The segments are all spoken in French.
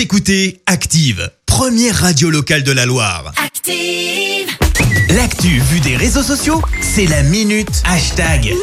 Vous écoutez Active, première radio locale de la Loire. Active. L'actu vue des réseaux sociaux, c'est la minute hashtag.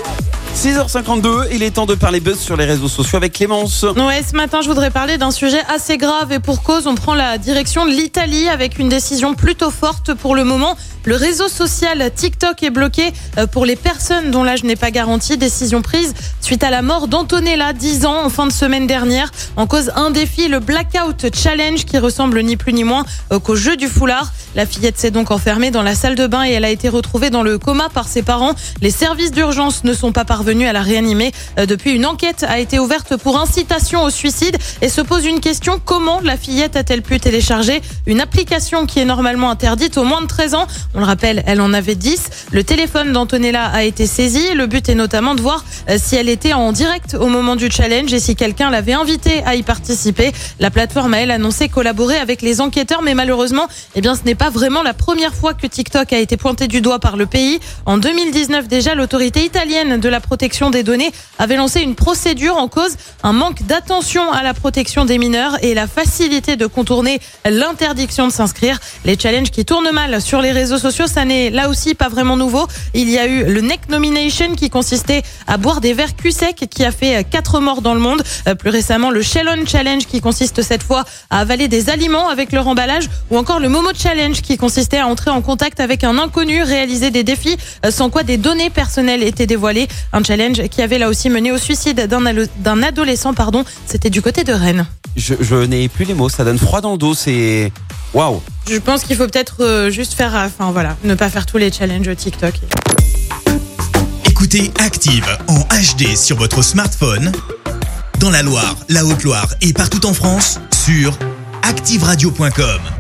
6h52, il est temps de parler buzz sur les réseaux sociaux avec Clémence. Ouais, ce matin, je voudrais parler d'un sujet assez grave et pour cause, on prend la direction de l'Italie avec une décision plutôt forte pour le moment. Le réseau social TikTok est bloqué euh, pour les personnes dont l'âge n'est pas garanti. Décision prise suite à la mort d'Antonella, 10 ans, en fin de semaine dernière. En cause un défi, le Blackout Challenge, qui ressemble ni plus ni moins euh, qu'au jeu du foulard. La fillette s'est donc enfermée dans la salle de bain et elle a été retrouvée dans le coma par ses parents. Les services d'urgence ne sont pas parvenus à la réanimer. Euh, Depuis, une enquête a été ouverte pour incitation au suicide et se pose une question. Comment la fillette a-t-elle pu télécharger une application qui est normalement interdite aux moins de 13 ans? On le rappelle, elle en avait 10. Le téléphone d'Antonella a été saisi. Le but est notamment de voir euh, si elle était en direct au moment du challenge et si quelqu'un l'avait invitée à y participer. La plateforme a elle annoncé collaborer avec les enquêteurs, mais malheureusement, eh bien, ce n'est pas vraiment la première fois que TikTok a été pointé du doigt par le pays. En 2019 déjà, l'autorité italienne de la protection des données avait lancé une procédure en cause un manque d'attention à la protection des mineurs et la facilité de contourner l'interdiction de s'inscrire. Les challenges qui tournent mal sur les réseaux sociaux, ça n'est là aussi pas vraiment nouveau. Il y a eu le neck nomination qui consistait à boire des verres cul sec qui a fait quatre morts dans le monde. Euh, Plus récemment, le Shellon Challenge qui consiste cette fois à avaler des aliments avec leur emballage ou encore le Momo Challenge qui consistait à entrer en contact avec un inconnu, réaliser des défis euh, sans quoi des données personnelles étaient dévoilées. Un challenge qui avait là aussi mené au suicide d'un adolescent, pardon. C'était du côté de Rennes. Je n'ai plus les mots, ça donne froid dans le dos, c'est... Waouh Je pense qu'il faut peut-être euh, juste faire, euh, enfin voilà, ne pas faire tous les challenges TikTok. Écoutez Active en HD sur votre smartphone, dans la Loire, la Haute-Loire et partout en France, sur activeradio.com.